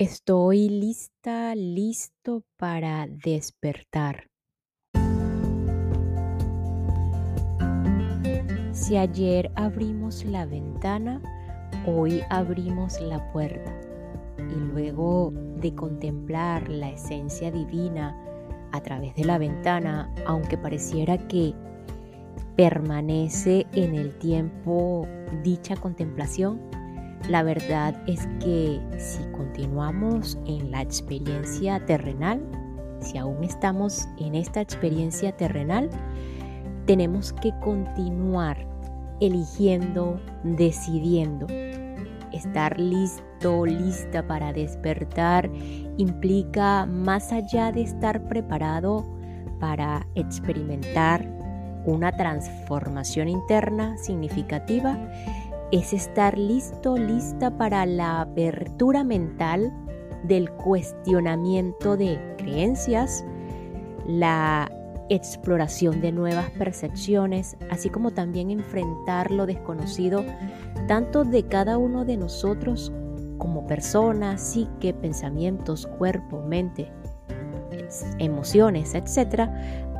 Estoy lista, listo para despertar. Si ayer abrimos la ventana, hoy abrimos la puerta. Y luego de contemplar la esencia divina a través de la ventana, aunque pareciera que permanece en el tiempo dicha contemplación, la verdad es que si continuamos en la experiencia terrenal, si aún estamos en esta experiencia terrenal, tenemos que continuar eligiendo, decidiendo. Estar listo, lista para despertar implica más allá de estar preparado para experimentar una transformación interna significativa, es estar listo, lista para la apertura mental del cuestionamiento de creencias, la exploración de nuevas percepciones, así como también enfrentar lo desconocido tanto de cada uno de nosotros como personas, psique, pensamientos, cuerpo, mente, emociones, etc.,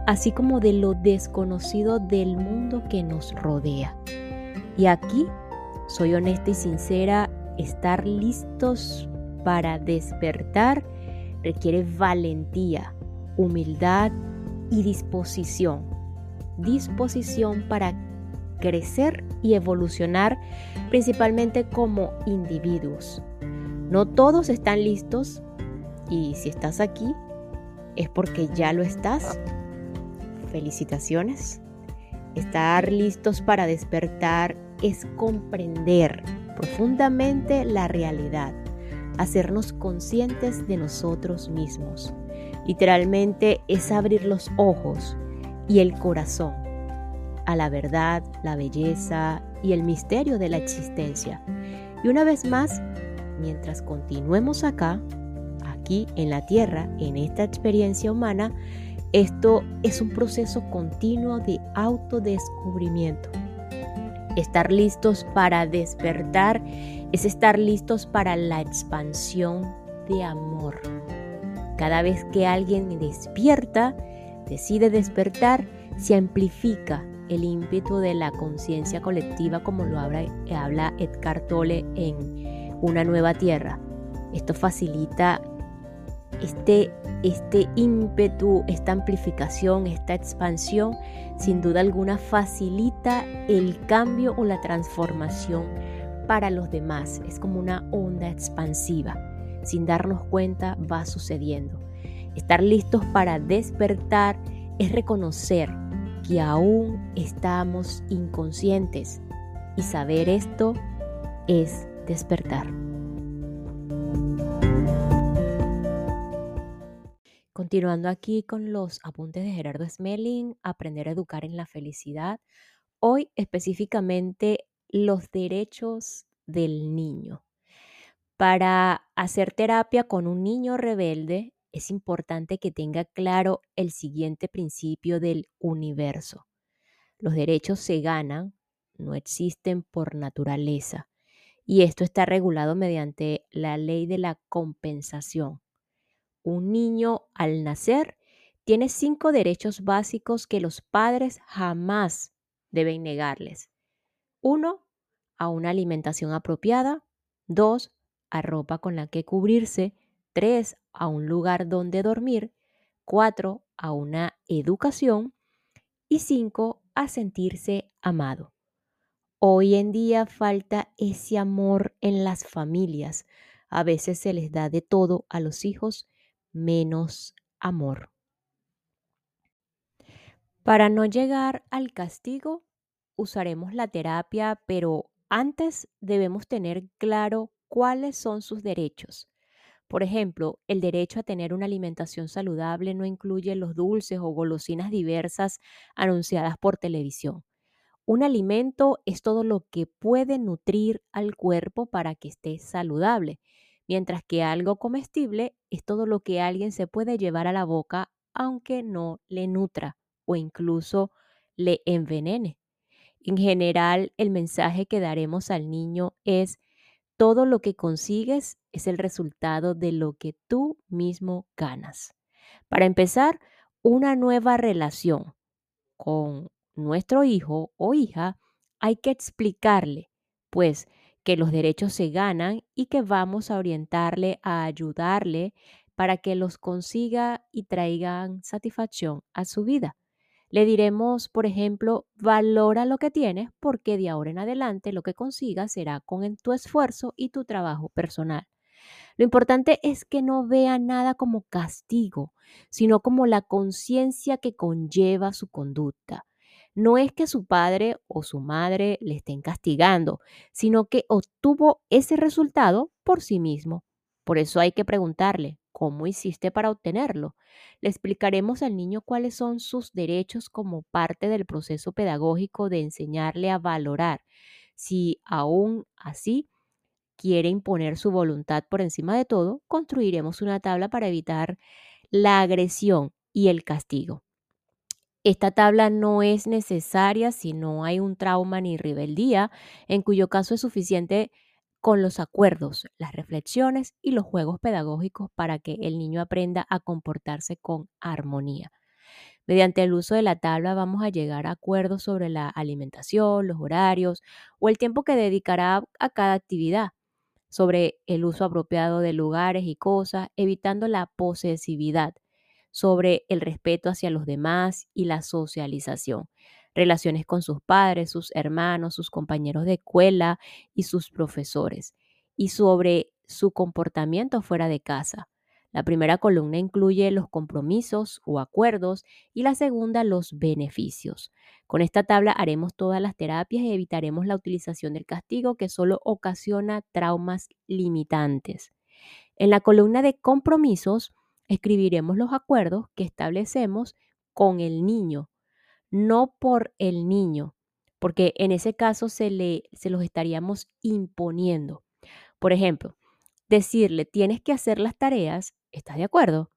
así como de lo desconocido del mundo que nos rodea. Y aquí soy honesta y sincera, estar listos para despertar requiere valentía, humildad y disposición. Disposición para crecer y evolucionar principalmente como individuos. No todos están listos y si estás aquí es porque ya lo estás. Felicitaciones. Estar listos para despertar es comprender profundamente la realidad, hacernos conscientes de nosotros mismos. Literalmente es abrir los ojos y el corazón a la verdad, la belleza y el misterio de la existencia. Y una vez más, mientras continuemos acá, aquí en la tierra, en esta experiencia humana, esto es un proceso continuo de autodescubrimiento. Estar listos para despertar es estar listos para la expansión de amor. Cada vez que alguien despierta, decide despertar, se amplifica el ímpetu de la conciencia colectiva como lo habla, habla Edgar Tolle en Una nueva tierra. Esto facilita este, este ímpetu, esta amplificación, esta expansión, sin duda alguna facilita el cambio o la transformación para los demás. Es como una onda expansiva. Sin darnos cuenta va sucediendo. Estar listos para despertar es reconocer que aún estamos inconscientes y saber esto es despertar. Continuando aquí con los apuntes de Gerardo Smelling, aprender a educar en la felicidad. Hoy específicamente los derechos del niño. Para hacer terapia con un niño rebelde es importante que tenga claro el siguiente principio del universo. Los derechos se ganan, no existen por naturaleza. Y esto está regulado mediante la ley de la compensación un niño al nacer tiene cinco derechos básicos que los padres jamás deben negarles. Uno, a una alimentación apropiada. Dos, a ropa con la que cubrirse. Tres, a un lugar donde dormir. Cuatro, a una educación. Y cinco, a sentirse amado. Hoy en día falta ese amor en las familias. A veces se les da de todo a los hijos menos amor. Para no llegar al castigo, usaremos la terapia, pero antes debemos tener claro cuáles son sus derechos. Por ejemplo, el derecho a tener una alimentación saludable no incluye los dulces o golosinas diversas anunciadas por televisión. Un alimento es todo lo que puede nutrir al cuerpo para que esté saludable mientras que algo comestible es todo lo que alguien se puede llevar a la boca aunque no le nutra o incluso le envenene. En general, el mensaje que daremos al niño es, todo lo que consigues es el resultado de lo que tú mismo ganas. Para empezar, una nueva relación con nuestro hijo o hija, hay que explicarle, pues, que los derechos se ganan y que vamos a orientarle, a ayudarle para que los consiga y traigan satisfacción a su vida. Le diremos, por ejemplo, valora lo que tienes porque de ahora en adelante lo que consigas será con tu esfuerzo y tu trabajo personal. Lo importante es que no vea nada como castigo, sino como la conciencia que conlleva su conducta. No es que su padre o su madre le estén castigando, sino que obtuvo ese resultado por sí mismo. Por eso hay que preguntarle, ¿cómo hiciste para obtenerlo? Le explicaremos al niño cuáles son sus derechos como parte del proceso pedagógico de enseñarle a valorar. Si aún así quiere imponer su voluntad por encima de todo, construiremos una tabla para evitar la agresión y el castigo. Esta tabla no es necesaria si no hay un trauma ni rebeldía, en cuyo caso es suficiente con los acuerdos, las reflexiones y los juegos pedagógicos para que el niño aprenda a comportarse con armonía. Mediante el uso de la tabla vamos a llegar a acuerdos sobre la alimentación, los horarios o el tiempo que dedicará a cada actividad sobre el uso apropiado de lugares y cosas, evitando la posesividad, sobre el respeto hacia los demás y la socialización, relaciones con sus padres, sus hermanos, sus compañeros de escuela y sus profesores, y sobre su comportamiento fuera de casa, la primera columna incluye los compromisos o acuerdos y la segunda los beneficios. Con esta tabla haremos todas las terapias y evitaremos la utilización del castigo que solo ocasiona traumas limitantes. En la columna de compromisos escribiremos los acuerdos que establecemos con el niño, no por el niño, porque en ese caso se, le, se los estaríamos imponiendo. Por ejemplo, decirle tienes que hacer las tareas ¿Estás de acuerdo?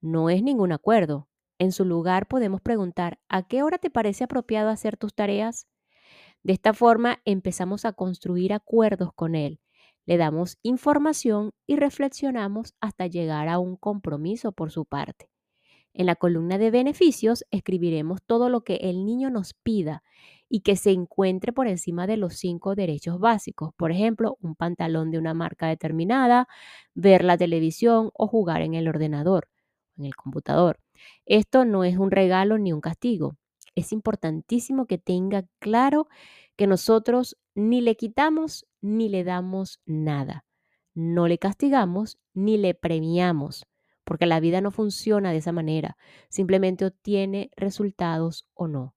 No es ningún acuerdo. En su lugar podemos preguntar, ¿a qué hora te parece apropiado hacer tus tareas? De esta forma empezamos a construir acuerdos con él. Le damos información y reflexionamos hasta llegar a un compromiso por su parte. En la columna de beneficios escribiremos todo lo que el niño nos pida y que se encuentre por encima de los cinco derechos básicos. Por ejemplo, un pantalón de una marca determinada, ver la televisión o jugar en el ordenador, en el computador. Esto no es un regalo ni un castigo. Es importantísimo que tenga claro que nosotros ni le quitamos ni le damos nada. No le castigamos ni le premiamos porque la vida no funciona de esa manera, simplemente obtiene resultados o no.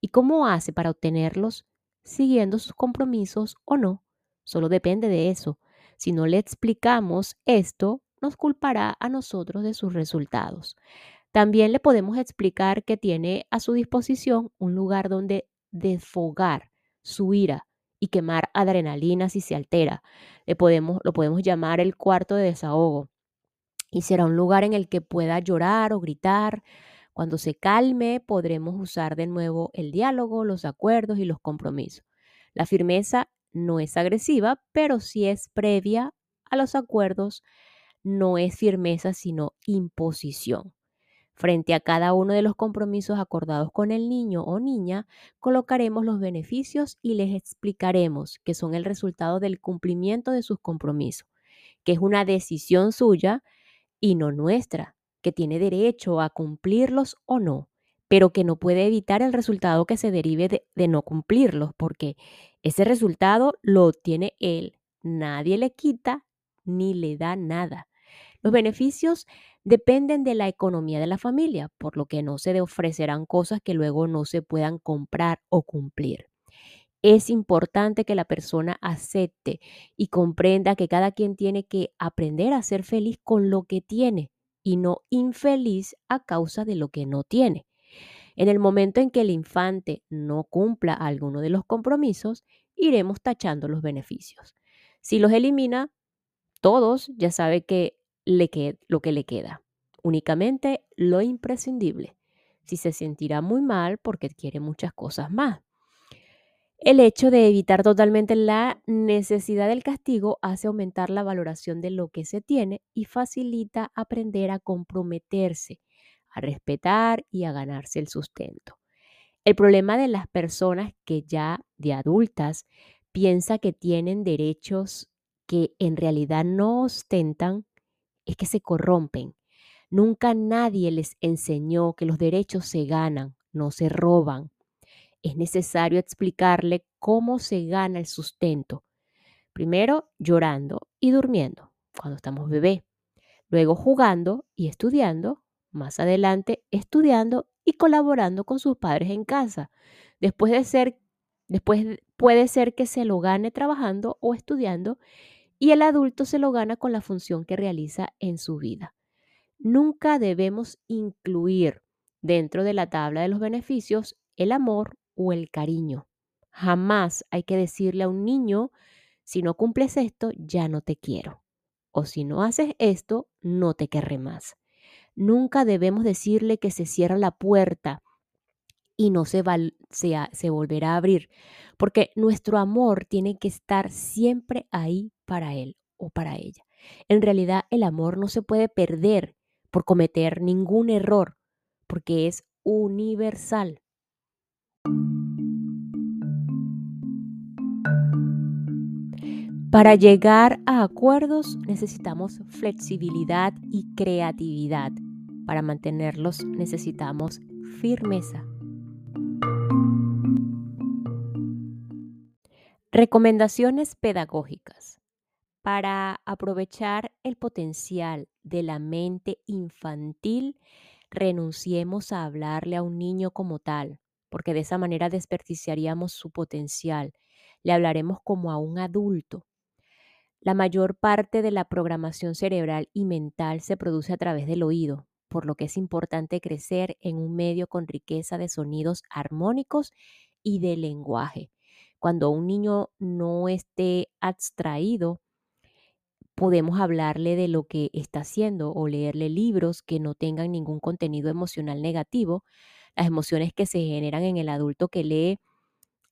¿Y cómo hace para obtenerlos? Siguiendo sus compromisos o no. Solo depende de eso. Si no le explicamos esto, nos culpará a nosotros de sus resultados. También le podemos explicar que tiene a su disposición un lugar donde desfogar su ira y quemar adrenalina si se altera. Le podemos, lo podemos llamar el cuarto de desahogo y será un lugar en el que pueda llorar o gritar. Cuando se calme, podremos usar de nuevo el diálogo, los acuerdos y los compromisos. La firmeza no es agresiva, pero sí es previa a los acuerdos. No es firmeza, sino imposición. Frente a cada uno de los compromisos acordados con el niño o niña, colocaremos los beneficios y les explicaremos que son el resultado del cumplimiento de sus compromisos, que es una decisión suya y no nuestra, que tiene derecho a cumplirlos o no, pero que no puede evitar el resultado que se derive de, no cumplirlos, porque ese resultado lo obtiene él. Nadie le quita ni le da nada. Los beneficios dependen de la economía de la familia, por lo que no se ofrecerán cosas que luego no se puedan comprar o cumplir. Es importante que la persona acepte y comprenda que cada quien tiene que aprender a ser feliz con lo que tiene y no infeliz a causa de lo que no tiene. En el momento en que el infante no cumpla alguno de los compromisos, iremos tachando los beneficios. Si los elimina, todos ya sabe que le lo que le queda, únicamente lo imprescindible. Si se sentirá muy mal porque quiere muchas cosas más. El hecho de evitar totalmente la necesidad del castigo hace aumentar la valoración de lo que se tiene y facilita aprender a comprometerse, a respetar y a ganarse el sustento. El problema de las personas que ya de adultas piensa que tienen derechos que en realidad no ostentan es que se corrompen. Nunca nadie les enseñó que los derechos se ganan, no se roban. Es necesario explicarle cómo se gana el sustento. Primero llorando y durmiendo, cuando estamos bebé. Luego jugando y estudiando. Más adelante estudiando y colaborando con sus padres en casa. Después de ser, después puede ser que se lo gane trabajando o estudiando y el adulto se lo gana con la función que realiza en su vida. Nunca debemos incluir dentro de la tabla de los beneficios el amor o el cariño. Jamás hay que decirle a un niño, si no cumples esto, ya no te quiero. O si no haces esto, no te querré más. Nunca debemos decirle que se cierra la puerta y no se, se volverá a abrir, porque nuestro amor tiene que estar siempre ahí para él o para ella. En realidad el amor no se puede perder por cometer ningún error, porque es universal. Para llegar a acuerdos necesitamos flexibilidad y creatividad. Para mantenerlos necesitamos firmeza. Recomendaciones pedagógicas. Para aprovechar el potencial de la mente infantil, renunciemos a hablarle a un niño como tal, porque de esa manera desperdiciaríamos su potencial. Le hablaremos como a un adulto. La mayor parte de la programación cerebral y mental se produce a través del oído, por lo que es importante crecer en un medio con riqueza de sonidos armónicos y de lenguaje. Cuando un niño no esté abstraído, podemos hablarle de lo que está haciendo o leerle libros que no tengan ningún contenido emocional negativo. Las emociones que se generan en el adulto que lee,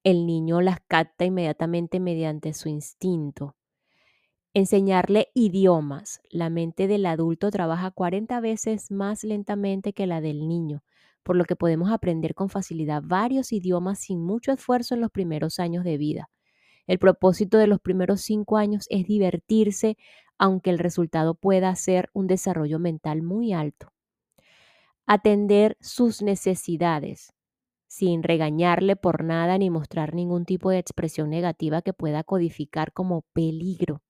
el niño las capta inmediatamente mediante su instinto. Enseñarle idiomas. La mente del adulto trabaja 40 veces más lentamente que la del niño por lo que podemos aprender con facilidad varios idiomas sin mucho esfuerzo en los primeros años de vida. El propósito de los primeros cinco años es divertirse, aunque el resultado pueda ser un desarrollo mental muy alto. Atender sus necesidades, sin regañarle por nada ni mostrar ningún tipo de expresión negativa que pueda codificar como peligro.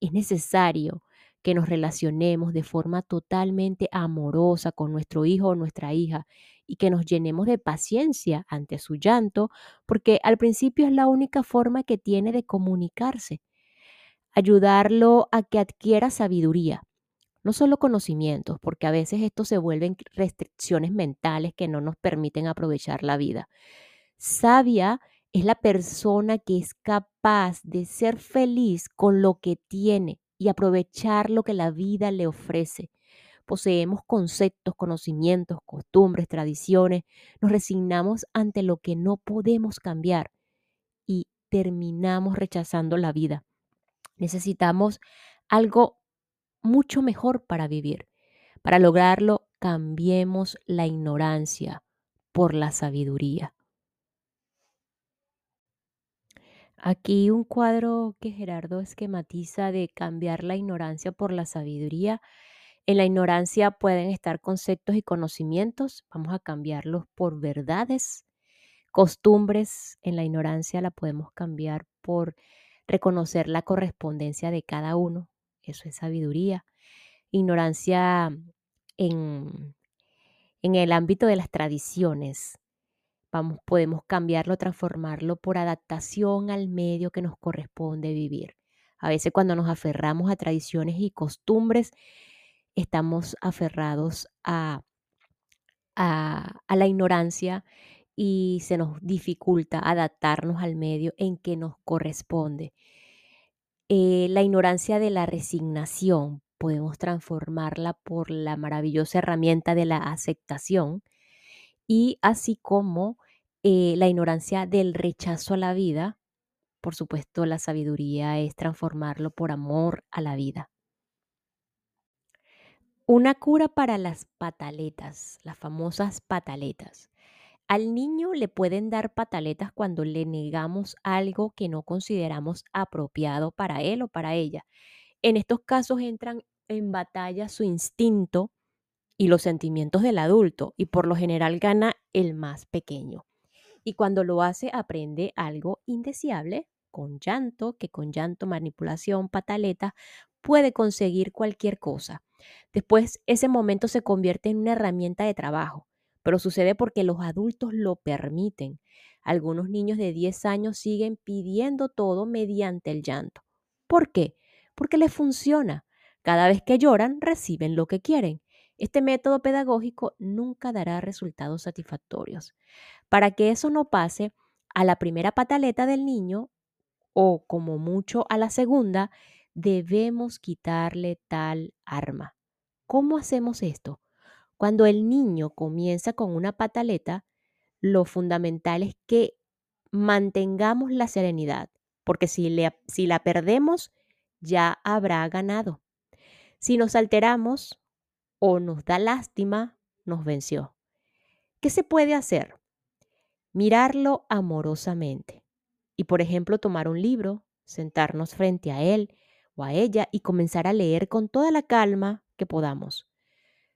Es necesario que nos relacionemos de forma totalmente amorosa con nuestro hijo o nuestra hija y que nos llenemos de paciencia ante su llanto, porque al principio es la única forma que tiene de comunicarse. Ayudarlo a que adquiera sabiduría, no solo conocimientos, porque a veces esto se vuelven restricciones mentales que no nos permiten aprovechar la vida. Sabia es la persona que es capaz de ser feliz con lo que tiene y aprovechar lo que la vida le ofrece. Poseemos conceptos, conocimientos, costumbres, tradiciones, nos resignamos ante lo que no podemos cambiar y terminamos rechazando la vida. Necesitamos algo mucho mejor para vivir. Para lograrlo, cambiemos la ignorancia por la sabiduría. Aquí un cuadro que Gerardo esquematiza de cambiar la ignorancia por la sabiduría. En la ignorancia pueden estar conceptos y conocimientos, vamos a cambiarlos por verdades. Costumbres, en la ignorancia la podemos cambiar por reconocer la correspondencia de cada uno, eso es sabiduría. Ignorancia en, en el ámbito de las tradiciones, podemos cambiarlo, transformarlo por adaptación al medio que nos corresponde vivir. A veces cuando nos aferramos a tradiciones y costumbres, estamos aferrados a, a, la ignorancia y se nos dificulta adaptarnos al medio en que nos corresponde. Eh, la ignorancia de la resignación podemos transformarla por la maravillosa herramienta de la aceptación y así como eh, la ignorancia del rechazo a la vida, por supuesto la sabiduría es transformarlo por amor a la vida. Una cura para las pataletas, las famosas pataletas. Al niño le pueden dar pataletas cuando le negamos algo que no consideramos apropiado para él o para ella. En estos casos entran en batalla su instinto y los sentimientos del adulto y por lo general gana el más pequeño. Y cuando lo hace aprende algo indeseable con llanto, que con llanto, manipulación, pataleta, puede conseguir cualquier cosa. Después ese momento se convierte en una herramienta de trabajo, pero sucede porque los adultos lo permiten. Algunos niños de 10 años siguen pidiendo todo mediante el llanto. ¿Por qué? Porque les funciona. Cada vez que lloran, reciben lo que quieren. Este método pedagógico nunca dará resultados satisfactorios. Para que eso no pase, a la primera pataleta del niño, o como mucho a la segunda, debemos quitarle tal arma. ¿Cómo hacemos esto? Cuando el niño comienza con una pataleta, lo fundamental es que mantengamos la serenidad, porque si, si la perdemos, ya habrá ganado. Si nos alteramos o nos da lástima, nos venció. ¿Qué se puede hacer? Mirarlo amorosamente y, por ejemplo, tomar un libro, sentarnos frente a él o a ella y comenzar a leer con toda la calma que podamos.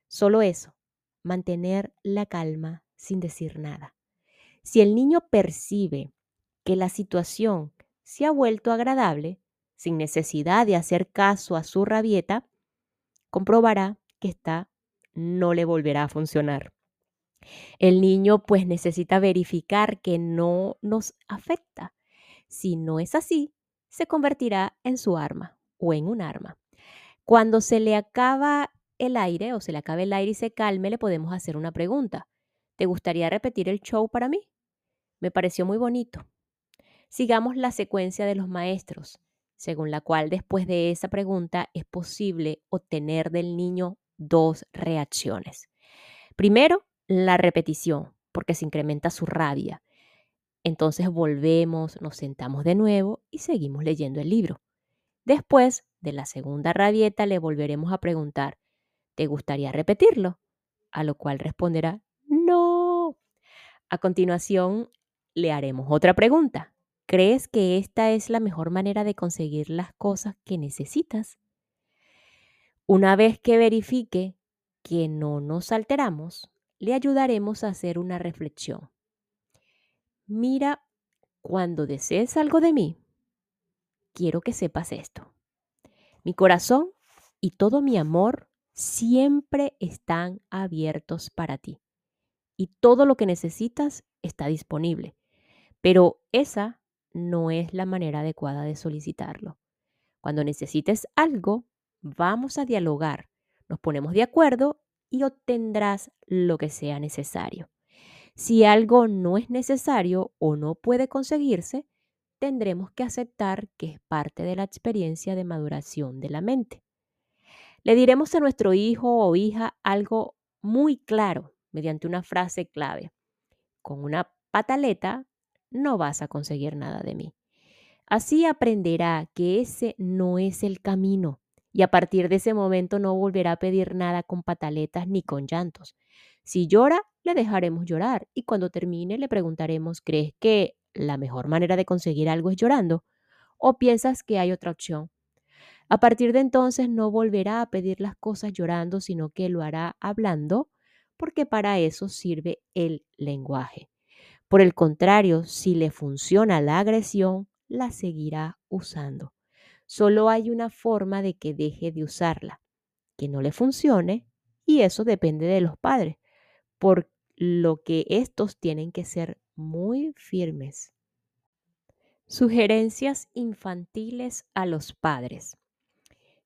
Solo eso, mantener la calma sin decir nada. Si el niño percibe que la situación se ha vuelto agradable, sin necesidad de hacer caso a su rabieta, comprobará que esta no le volverá a funcionar. El niño pues necesita verificar que no nos afecta. Si no es así, se convertirá en su arma o en un arma. Cuando se le acaba el aire o se le acabe el aire y se calme, le podemos hacer una pregunta. ¿Te gustaría repetir el show para mí? Me pareció muy bonito. Sigamos la secuencia de los maestros, según la cual después de esa pregunta es posible obtener del niño dos reacciones. Primero, la repetición, porque se incrementa su rabia. Entonces volvemos, nos sentamos de nuevo y seguimos leyendo el libro. Después de la segunda rabieta le volveremos a preguntar, ¿te gustaría repetirlo? A lo cual responderá, no. A continuación, le haremos otra pregunta. ¿Crees que esta es la mejor manera de conseguir las cosas que necesitas? Una vez que verifique que no nos alteramos, le ayudaremos a hacer una reflexión. Mira, cuando desees algo de mí, quiero que sepas esto. Mi corazón y todo mi amor siempre están abiertos para ti. Y todo lo que necesitas está disponible. Pero esa no es la manera adecuada de solicitarlo. Cuando necesites algo, vamos a dialogar, nos ponemos de acuerdo y obtendrás lo que sea necesario. Si algo no es necesario o no puede conseguirse, tendremos que aceptar que es parte de la experiencia de maduración de la mente. Le diremos a nuestro hijo o hija algo muy claro mediante una frase clave. Con una pataleta no vas a conseguir nada de mí. Así aprenderá que ese no es el camino y a partir de ese momento no volverá a pedir nada con pataletas ni con llantos. Si llora, le dejaremos llorar y cuando termine le preguntaremos, ¿crees que la mejor manera de conseguir algo es llorando? ¿O piensas que hay otra opción? A partir de entonces no volverá a pedir las cosas llorando, sino que lo hará hablando, porque para eso sirve el lenguaje. Por el contrario, si le funciona la agresión, la seguirá usando. Solo hay una forma de que deje de usarla, que no le funcione, y eso depende de los padres, por lo que estos tienen que ser muy firmes. Sugerencias infantiles a los padres.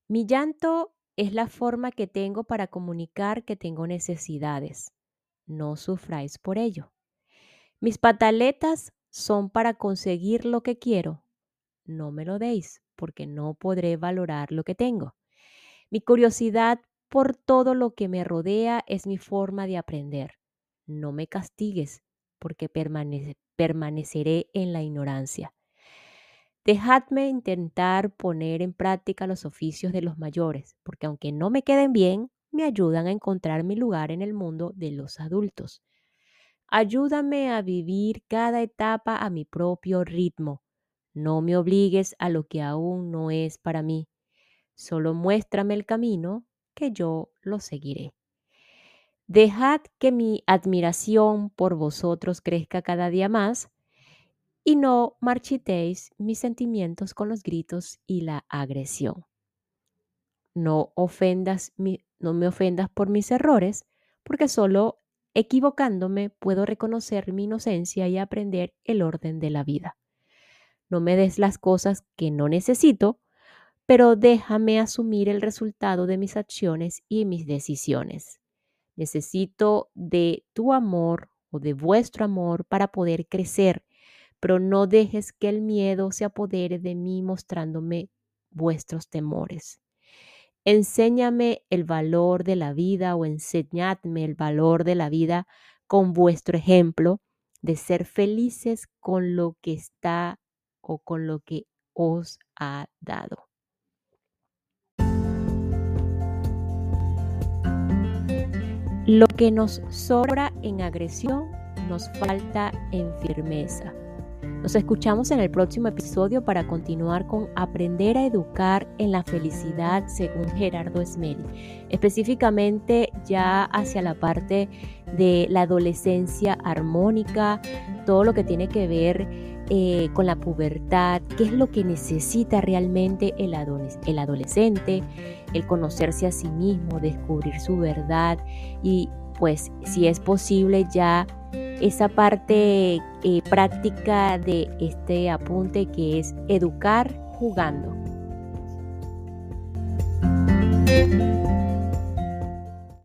Mi llanto es la forma que tengo para comunicar que tengo necesidades. No sufráis por ello. Mis pataletas son para conseguir lo que quiero. No me lo deis, porque no podré valorar lo que tengo. Mi curiosidad por todo lo que me rodea es mi forma de aprender. No me castigues, porque permaneceré en la ignorancia. Dejadme intentar poner en práctica los oficios de los mayores, porque aunque no me queden bien, me ayudan a encontrar mi lugar en el mundo de los adultos. Ayúdame a vivir cada etapa a mi propio ritmo. No me obligues a lo que aún no es para mí. Solo muéstrame el camino que yo lo seguiré. Dejad que mi admiración por vosotros crezca cada día más y no marchitéis mis sentimientos con los gritos y la agresión. No ofendas no me ofendas por mis errores, porque solo equivocándome puedo reconocer mi inocencia y aprender el orden de la vida. No me des las cosas que no necesito, pero déjame asumir el resultado de mis acciones y mis decisiones. Necesito de tu amor o de vuestro amor para poder crecer, pero no dejes que el miedo se apodere de mí mostrándome vuestros temores. Enséñame el valor de la vida o enseñadme el valor de la vida con vuestro ejemplo de ser felices con lo que está o con lo que os ha dado. Lo que nos sobra en agresión nos falta en firmeza. Nos escuchamos en el próximo episodio para continuar con Aprender a educar en la felicidad según Gerardo Smeli, específicamente ya hacia la parte de la adolescencia armónica, todo lo que tiene que ver eh, con la pubertad, qué es lo que necesita realmente el, adolescente, el conocerse a sí mismo, descubrir su verdad y pues si es posible ya esa parte eh, práctica de este apunte que es educar jugando.